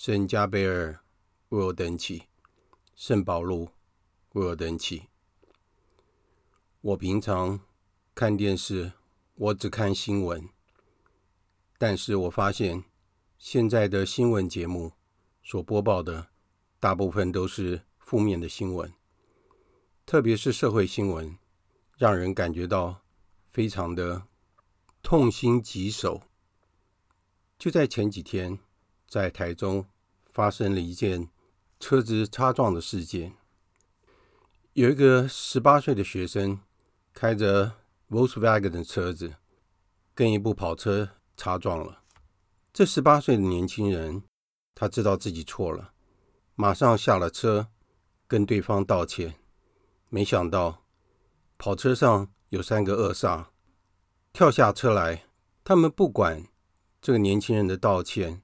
圣加贝尔，为我等起；圣保禄，为我等起。我平常看电视，我只看新闻，但是我发现现在的新闻节目所播报的大部分都是负面的新闻，特别是社会新闻，让人感觉到非常的痛心疾首。就在前几天，在台中发生了一件车子擦撞的事件。有一个十八岁的学生开着 Volkswagen 的车子，跟一部跑车擦撞了。这十八岁的年轻人，他知道自己错了，马上下了车跟对方道歉。没想到跑车上有三个恶煞跳下车来，他们不管。这个年轻人的道歉，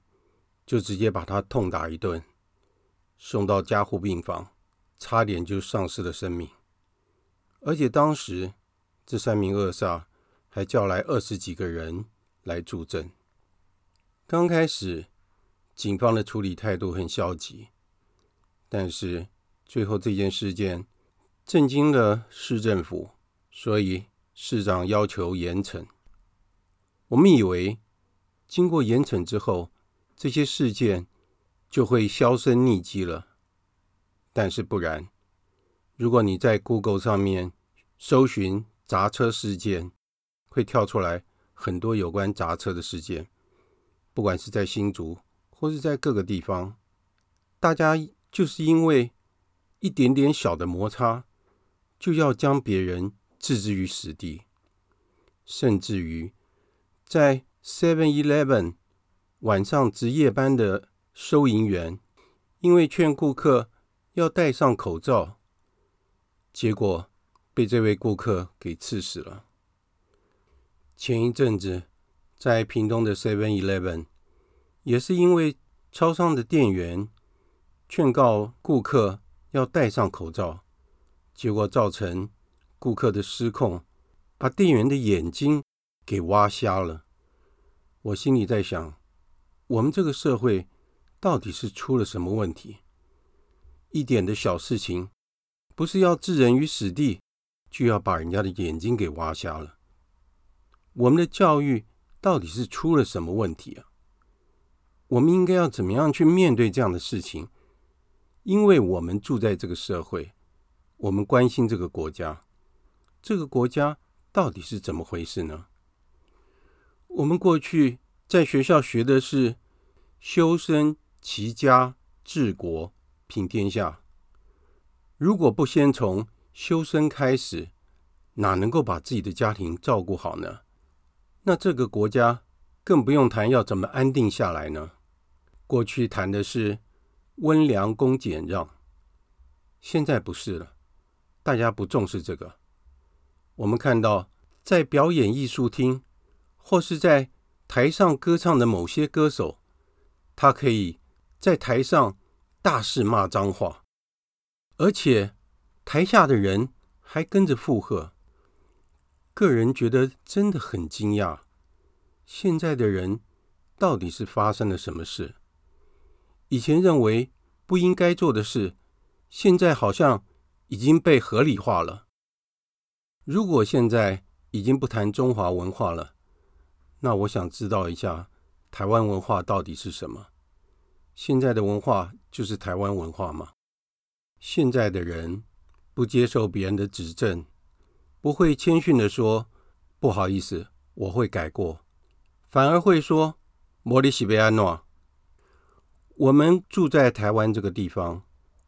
就直接把他痛打一顿，送到加护病房，差点就丧失了生命。而且当时这三名恶煞还叫来二十几个人来助阵。刚开始警方的处理态度很消极，但是最后这件事件震惊了市政府，所以市长要求严惩。我们以为。经过严惩之后，这些事件就会销声匿迹了。但是不然，如果你在 Google 上面搜寻砸车事件，会跳出来很多有关砸车的事件。不管是在新竹或是在各个地方，大家就是因为一点点小的摩擦，就要将别人置之于死地，甚至于在 Seven Eleven 晚上值夜班的收银员，因为劝顾客要戴上口罩，结果被这位顾客给刺死了。前一阵子，在屏东的 Seven Eleven，也是因为超商的店员劝告顾客要戴上口罩，结果造成顾客的失控，把店员的眼睛给挖瞎了。我心里在想，我们这个社会到底是出了什么问题？一点的小事情，不是要置人于死地，就要把人家的眼睛给挖瞎了。我们的教育到底是出了什么问题啊？我们应该要怎么样去面对这样的事情？因为我们住在这个社会，我们关心这个国家，这个国家到底是怎么回事呢？我们过去在学校学的是修身齐家治国平天下。如果不先从修身开始，哪能够把自己的家庭照顾好呢？那这个国家更不用谈要怎么安定下来呢？过去谈的是温良恭俭让，现在不是了，大家不重视这个。我们看到在表演艺术厅。或是在台上歌唱的某些歌手，他可以在台上大肆骂脏话，而且台下的人还跟着附和。个人觉得真的很惊讶，现在的人到底是发生了什么事？以前认为不应该做的事，现在好像已经被合理化了。如果现在已经不谈中华文化了，那我想知道一下，台湾文化到底是什么？现在的文化就是台湾文化吗？现在的人不接受别人的指正，不会谦逊地说“不好意思，我会改过”，反而会说“莫里西贝安诺”。我们住在台湾这个地方，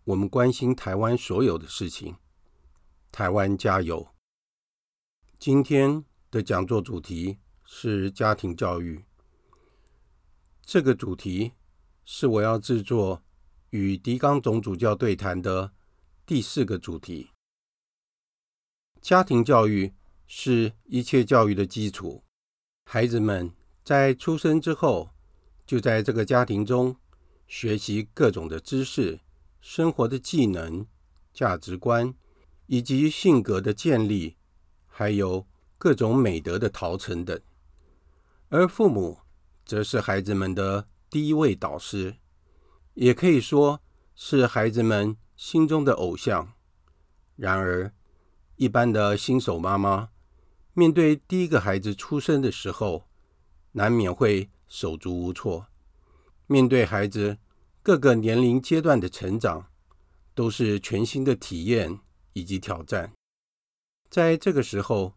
我们关心台湾所有的事情。台湾加油！今天的讲座主题。是家庭教育，这个主题是我要制作与狄刚总主教对谈的第四个主题。家庭教育是一切教育的基础。孩子们在出生之后，就在这个家庭中学习各种的知识、生活的技能、价值观，以及性格的建立，还有各种美德的陶成等。而父母则是孩子们的第一位导师，也可以说是孩子们心中的偶像。然而，一般的新手妈妈，面对第一个孩子出生的时候，难免会手足无措。面对孩子各个年龄阶段的成长，都是全新的体验以及挑战。在这个时候，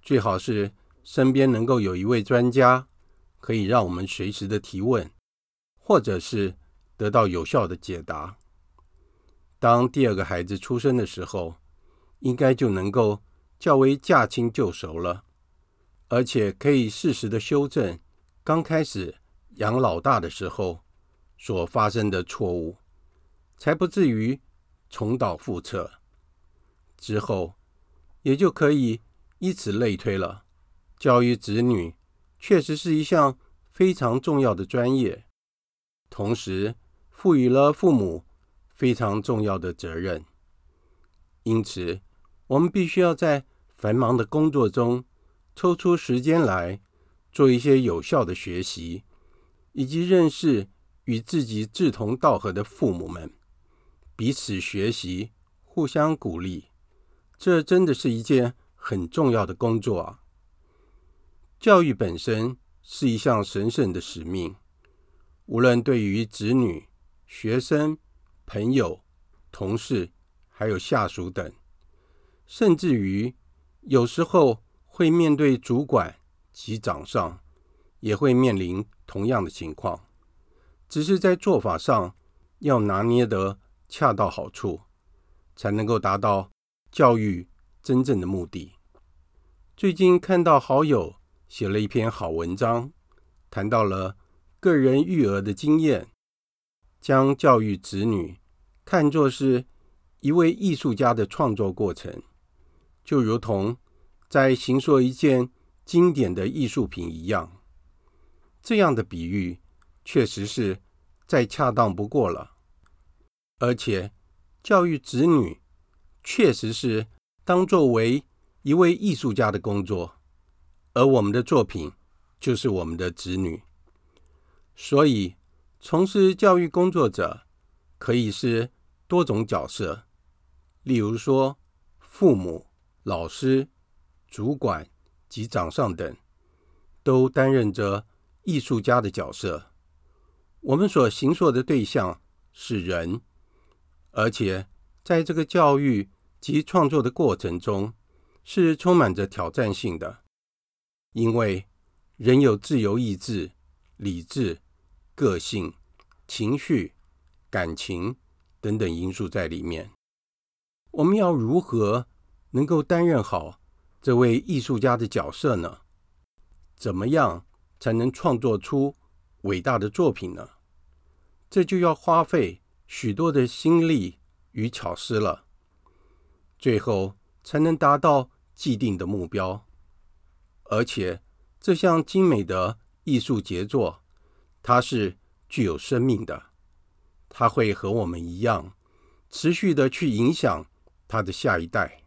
最好是身边能够有一位专家，可以让我们随时的提问，或者是得到有效的解答。当第二个孩子出生的时候，应该就能够。较为驾轻就熟了，而且可以适时的修正刚开始养老大的时候所发生的错误，才不至于重蹈覆辙。之后也就可以以此类推了。教育子女确实是一项非常重要的专业，同时赋予了父母非常重要的责任。因此，我们必须要在繁忙的工作中，抽出时间来做一些有效的学习，以及认识与自己志同道合的父母们，彼此学习，互相鼓励。这真的是一件很重要的工作啊！教育本身是一项神圣的使命，无论对于子女、学生、朋友、同事，还有下属等，甚至于。有时候会面对主管及长上，也会面临同样的情况，只是在做法上要拿捏得恰到好处，才能够达到教育真正的目的。最近看到好友写了一篇好文章，谈到了个人育儿的经验，将教育子女看作是一位艺术家的创作过程。就如同在行塑一件经典的艺术品一样，这样的比喻确实是再恰当不过了。而且，教育子女确实是当作为一位艺术家的工作，而我们的作品就是我们的子女。所以，从事教育工作者可以是多种角色，例如说父母。老师、主管及长上等，都担任着艺术家的角色。我们所形塑的对象是人，而且在这个教育及创作的过程中，是充满着挑战性的，因为人有自由意志、理智、个性、情绪、感情等等因素在里面。我们要如何能够担任好这位艺术家的角色呢？怎么样才能创作出伟大的作品呢？这就要花费许多的心力与巧思了，最后才能达到既定的目标。而且这项精美的艺术杰作，它是具有生命的，它会和我们一样，持续的去影响它的下一代。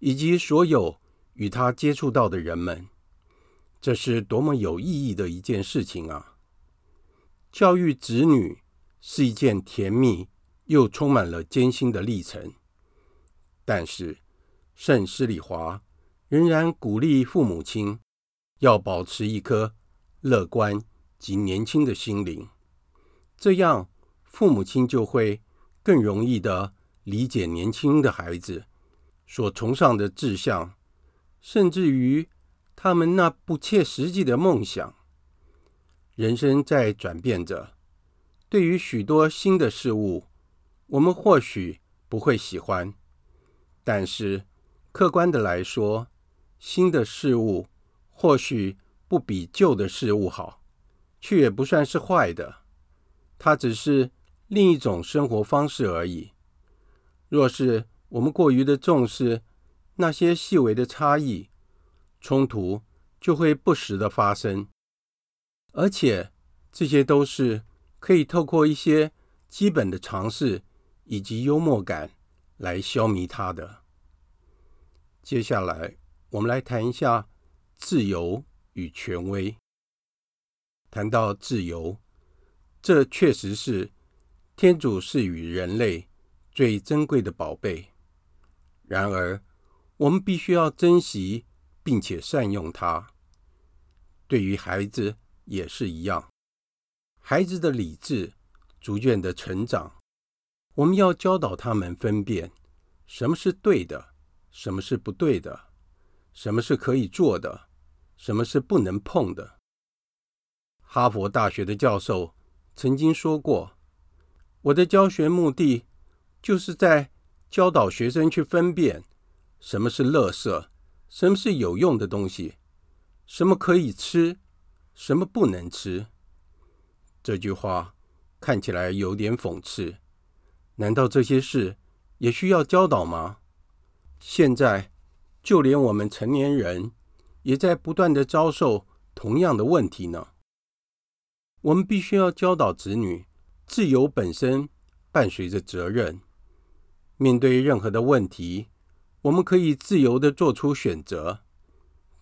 以及所有与他接触到的人们，这是多么有意义的一件事情啊！教育子女是一件甜蜜又充满了艰辛的历程，但是圣施礼华仍然鼓励父母亲要保持一颗乐观及年轻的心灵，这样父母亲就会更容易地理解年轻的孩子。所崇尚的志向，甚至于他们那不切实际的梦想。人生在转变着，对于许多新的事物，我们或许不会喜欢，但是客观的来说，新的事物或许不比旧的事物好，却也不算是坏的。它只是另一种生活方式而已。若是我们过于的重视那些细微的差异，冲突就会不时的发生，而且这些都是可以透过一些基本的常识以及幽默感来消弭它的。接下来，我们来谈一下自由与权威。谈到自由，这确实是天主赐予人类最珍贵的宝贝。然而，我们必须要珍惜并且善用它。对于孩子也是一样，孩子的理智逐渐的成长，我们要教导他们分辨什么是对的，什么是不对的，什么是可以做的，什么是不能碰的。哈佛大学的教授曾经说过：“我的教学目的就是在教导学生去分辨什么是垃圾，什么是有用的东西，什么可以吃，什么不能吃。”这句话看起来有点讽刺。难道这些事也需要教导吗？现在，就连我们成年人也在不断的遭受同样的问题呢。我们必须要教导子女，自由本身伴随着责任。面对任何的问题，我们可以自由的做出选择，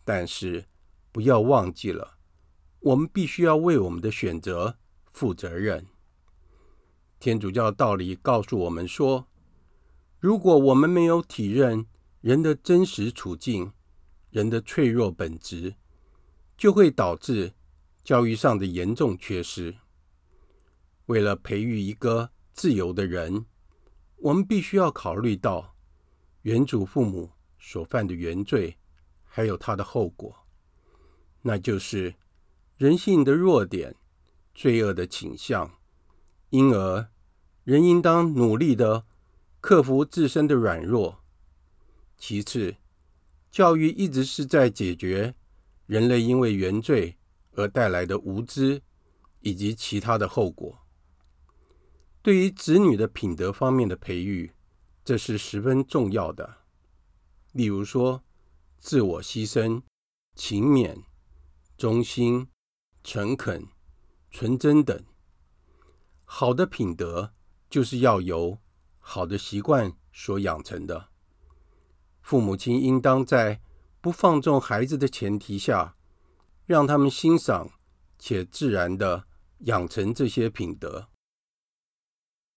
但是不要忘记了，我们必须要为我们的选择负责任。天主教道理告诉我们说，如果我们没有体认人的真实处境、人的脆弱本质，就会导致。教育上的严重缺失。为了培育一个自由的人，我们必须要考虑到原主父母所犯的原罪，还有他的后果，那就是人性的弱点、罪恶的倾向。因而，人应当努力地克服自身的软弱。其次，教育一直是在解决人类因为原罪。而带来的无知以及其他的后果，对于子女的品德方面的培育，这是十分重要的。例如说，自我牺牲、勤勉、忠心、诚恳、纯真等。好的品德就是要由好的习惯所养成的。父母亲应当在不放纵孩子的前提下。让他们欣赏且自然地养成这些品德。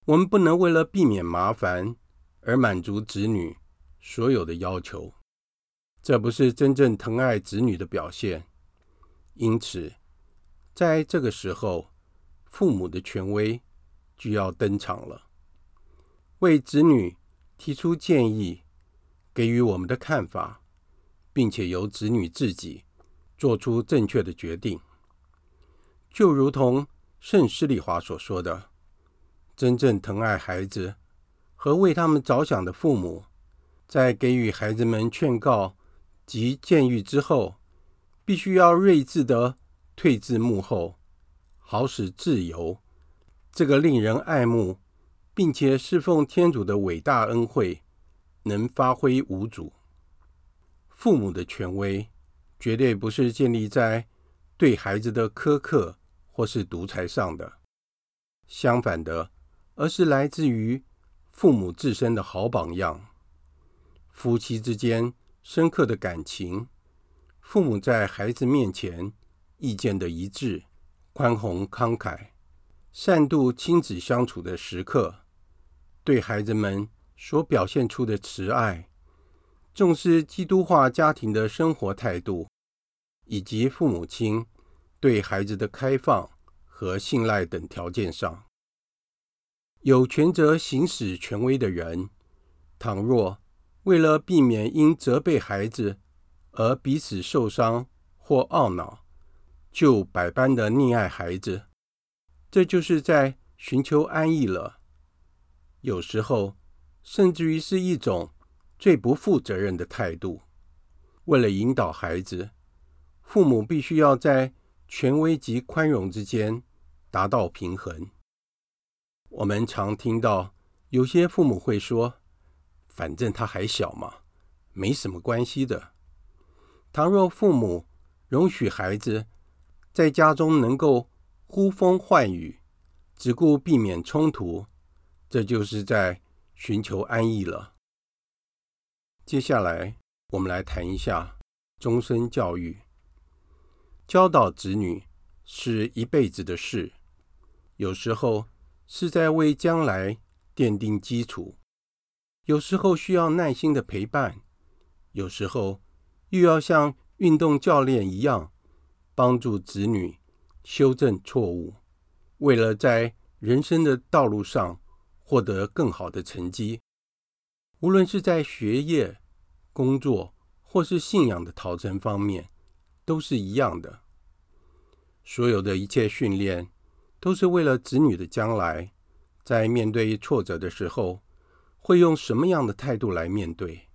我们不能为了避免麻烦而满足子女所有的要求，这不是真正疼爱子女的表现。因此，在这个时候，父母的权威就要登场了，为子女提出建议，给予我们的看法，并且由子女自己。做出正确的决定，就如同圣施礼华所说的：“真正疼爱孩子和为他们着想的父母，在给予孩子们劝告及建议之后，必须要睿智地退至幕后，好使自由这个令人爱慕并且侍奉天主的伟大恩惠能发挥无阻。父母的权威。”绝对不是建立在对孩子的苛刻或是独裁上的，相反的，而是来自于父母自身的好榜样。夫妻之间深刻的感情，父母在孩子面前意见的一致、宽宏慷慨、善度亲子相处的时刻，对孩子们所表现出的慈爱。重视基督化家庭的生活态度，以及父母亲对孩子的开放和信赖等条件上，有权责行使权威的人，倘若为了避免因责备孩子而彼此受伤或懊恼，就百般的溺爱孩子，这就是在寻求安逸了。有时候，甚至于是一种。最不负责任的态度。为了引导孩子，父母必须要在权威及宽容之间达到平衡。我们常听到有些父母会说：“反正他还小嘛，没什么关系的。”倘若父母容许孩子在家中能够呼风唤雨，只顾避免冲突，这就是在寻求安逸了。接下来，我们来谈一下终身教育。教导子女是一辈子的事，有时候是在为将来奠定基础，有时候需要耐心的陪伴，有时候又要像运动教练一样，帮助子女修正错误，为了在人生的道路上获得更好的成绩。无论是在学业、工作，或是信仰的陶成方面，都是一样的。所有的一切训练，都是为了子女的将来，在面对挫折的时候，会用什么样的态度来面对。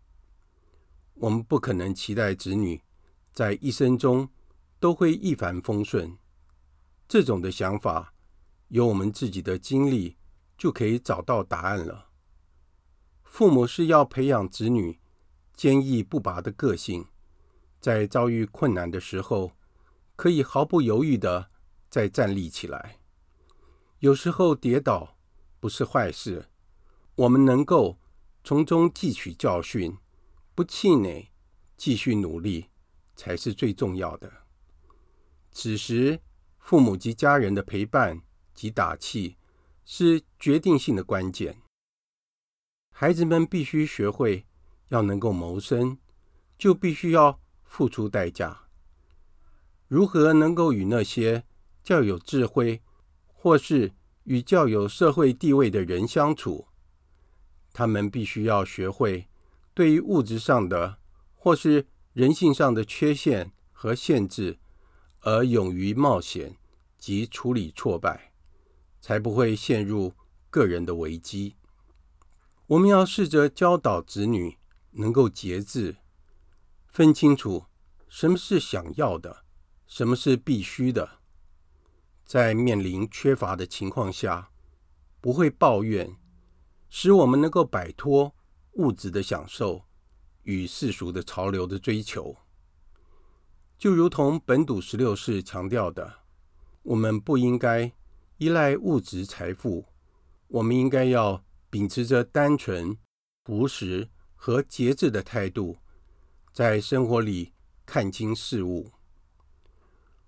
我们不可能期待子女在一生中都会一帆风顺。这种的想法，由我们自己的经历就可以找到答案了。父母是要培养子女坚毅不拔的个性，在遭遇困难的时候，可以毫不犹豫地再站立起来。有时候跌倒不是坏事，我们能够从中汲取教训，不气馁，继续努力，才是最重要的。此时，父母及家人的陪伴及打气是决定性的关键。孩子们必须学会，要能够谋生，就必须要付出代价。如何能够与那些较有智慧，或是与较有社会地位的人相处？他们必须要学会，对于物质上的或是人性上的缺陷和限制，而勇于冒险及处理挫败，才不会陷入个人的危机。我们要试着教导子女能够节制，分清楚什么是想要的，什么是必须的。在面临缺乏的情况下，不会抱怨，使我们能够摆脱物质的享受与世俗的潮流的追求。就如同本笃十六世强调的，我们不应该依赖物质财富，我们应该要。秉持着单纯、朴实和节制的态度，在生活里看清事物。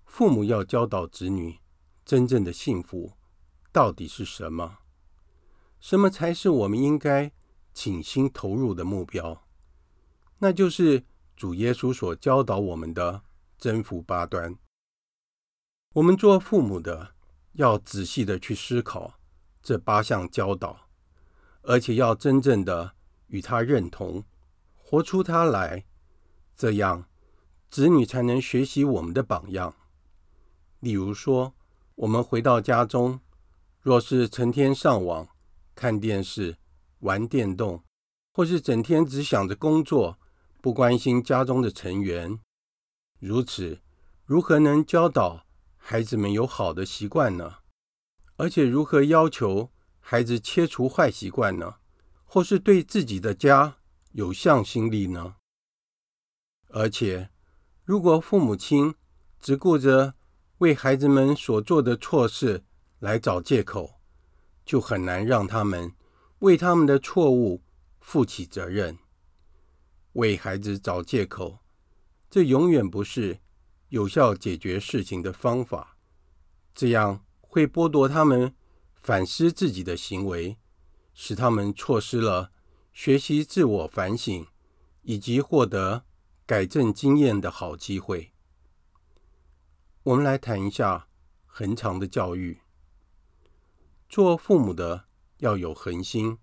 父母要教导子女，真正的幸福到底是什么？什么才是我们应该倾心投入的目标？那就是主耶稣所教导我们的征服八端。我们做父母的要仔细的去思考这八项教导。而且要真正的与他认同，活出他来，这样子女才能学习我们的榜样。例如说，我们回到家中，若是成天上网、看电视、玩电动，或是整天只想着工作，不关心家中的成员，如此如何能教导孩子们有好的习惯呢？而且如何要求孩子切除坏习惯呢？或是对自己的家有向心力呢？而且，如果父母亲只顾着为孩子们所做的错事来找借口，就很难让他们为他们的错误负起责任。为孩子找借口，这永远不是有效解决事情的方法。这样会剥夺他们。反思自己的行为，使他们错失了学习自我反省以及获得改正经验的好机会。我们来谈一下恒常的教育。做父母的要有恒心，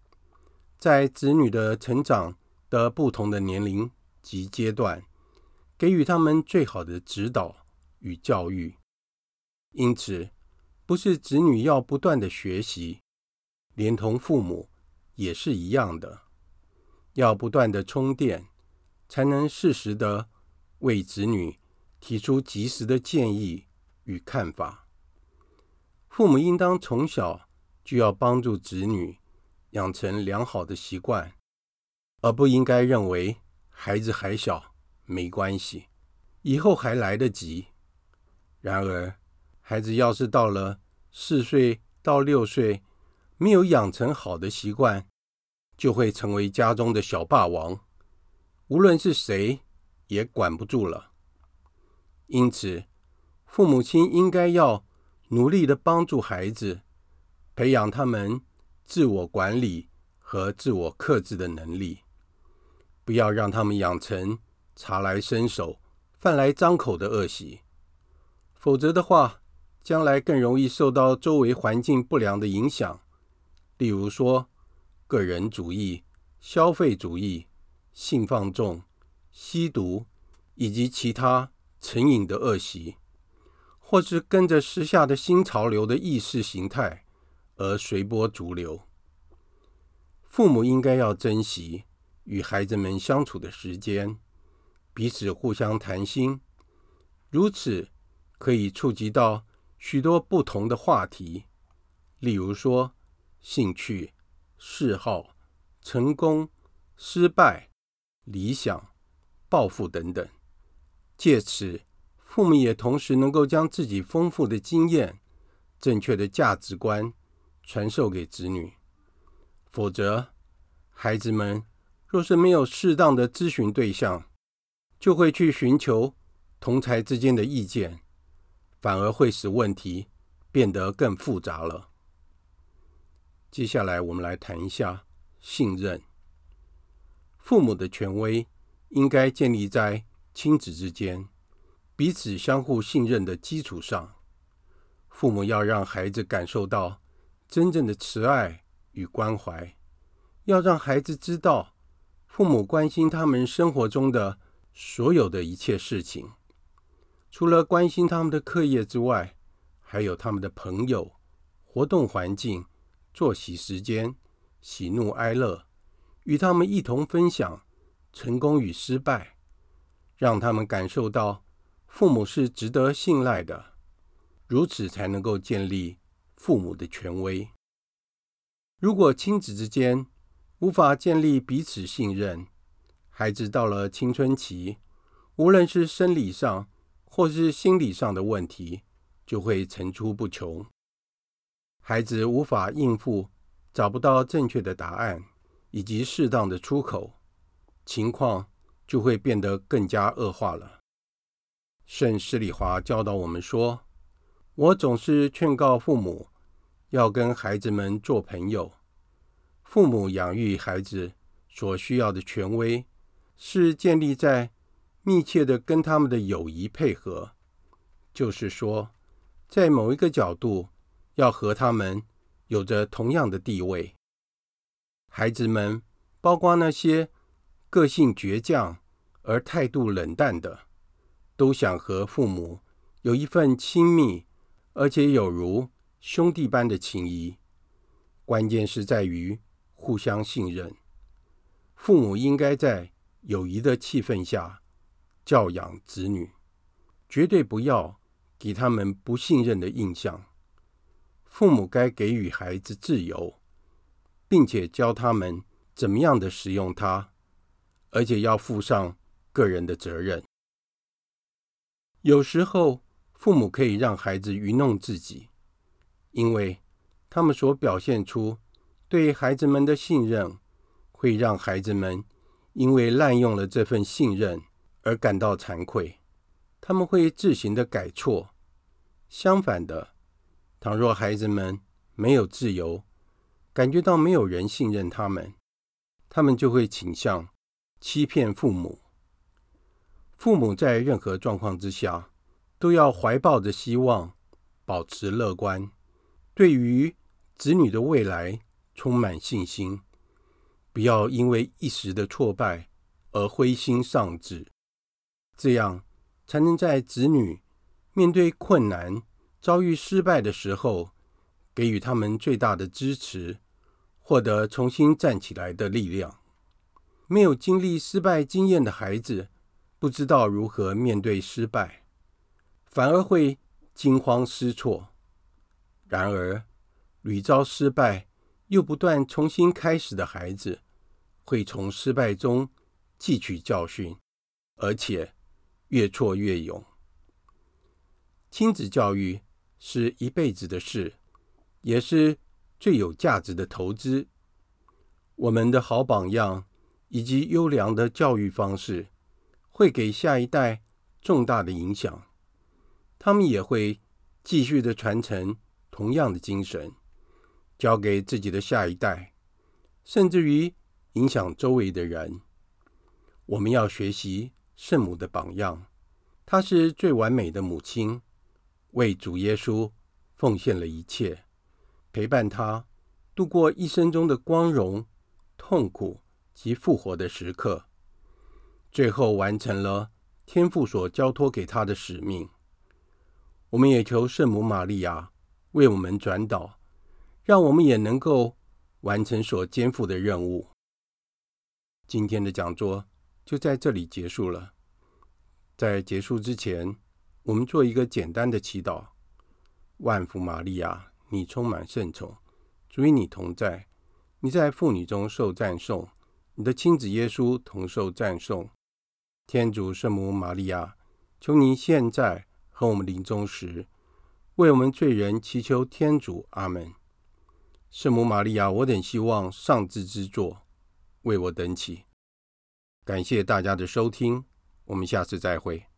在子女的成长的不同的年龄及阶段，给予他们最好的指导与教育。因此，不是子女要不断的学习，连同父母也是一样的，要不断的充电，才能适时的为子女提出及时的建议与看法。父母应当从小就要帮助子女养成良好的习惯，而不应该认为孩子还小，没关系，以后还来得及。然而，孩子要是到了四岁到六岁，没有养成好的习惯，就会成为家中的小霸王，无论是谁也管不住了。因此，父母亲应该要努力的帮助孩子，培养他们自我管理和自我克制的能力，不要让他们养成茶来伸手、饭来张口的恶习。否则的话，将来更容易受到周围环境不良的影响，例如说，个人主义、消费主义、性放纵、吸毒以及其他成瘾的恶习，或是跟着时下的新潮流的意识形态而随波逐流。父母应该要珍惜与孩子们相处的时间，彼此互相谈心，如此。可以触及到许多不同的话题，例如说兴趣、嗜好、成功、失败、理想、抱负等等。借此，父母也同时能够将自己丰富的经验、正确的价值观传授给子女。否则，孩子们若是没有适当的咨询对象，就会去寻求同才之间的意见。反而会使问题变得更复杂了。接下来，我们来谈一下信任。父母的权威应该建立在亲子之间彼此相互信任的基础上。父母要让孩子感受到真正的慈爱与关怀，要让孩子知道父母关心他们生活中的所有的一切事情。除了关心他们的课业之外，还有他们的朋友、活动环境、作息时间、喜怒哀乐，与他们一同分享成功与失败，让他们感受到父母是值得信赖的，如此才能够建立父母的权威。如果亲子之间无法建立彼此信任，孩子到了青春期，无论是生理上，或是心理上的问题，就会层出不穷。孩子无法应付，找不到正确的答案以及适当的出口，情况就会变得更加恶化了。圣施礼华教导我们说：“我总是劝告父母，要跟孩子们做朋友。父母养育孩子所需要的权威，是建立在。”密切的跟他们的友谊配合，就是说，在某一个角度，要和他们有着同样的地位。孩子们，包括那些个性倔强而态度冷淡的，都想和父母有一份亲密而且有如兄弟般的情谊。关键是在于互相信任。父母应该在友谊的气氛下。教养子女，绝对不要给他们不信任的印象。父母该给予孩子自由，并且教他们怎么样的使用它，而且要负上个人的责任。有时候，父母可以让孩子愚弄自己，因为他们所表现出对孩子们的信任，会让孩子们因为滥用了这份信任。而感到惭愧，他们会自行的改错。相反的，倘若孩子们没有自由，感觉到没有人信任他们，他们就会倾向欺骗父母。父母在任何状况之下，都要怀抱着希望，保持乐观，对于子女的未来充满信心，不要因为一时的挫败而灰心丧志。这样才能在子女面对困难、遭遇失败的时候，给予他们最大的支持，获得重新站起来的力量。没有经历失败经验的孩子，不知道如何面对失败，反而会惊慌失措。然而，屡遭失败又不断重新开始的孩子，会从失败中汲取教训，而且越挫越勇。亲子教育是一辈子的事，也是最有价值的投资。我们的好榜样以及优良的教育方式，会给下一代重大的影响。他们也会继续的传承同样的精神，交给自己的下一代，甚至于影响周围的人。我们要学习圣母的榜样，她是最完美的母亲，为主耶稣奉献了一切，陪伴他度过一生中的光荣、痛苦及复活的时刻，最后完成了天父所交托给他的使命。我们也求圣母玛利亚为我们转导，让我们也能够完成所肩负的任务。今天的讲座就在这里结束了。在结束之前，我们做一个简单的祈祷：万福玛利亚，你充满圣宠，主与你同在，你在妇女中受赞颂，你的亲子耶稣同受赞颂。天主圣母玛利亚，求您现在。和我们临终时，为我们罪人祈求天主。阿门。圣母玛利亚，我等希望上智之作，为我等起。感谢大家的收听，我们下次再会。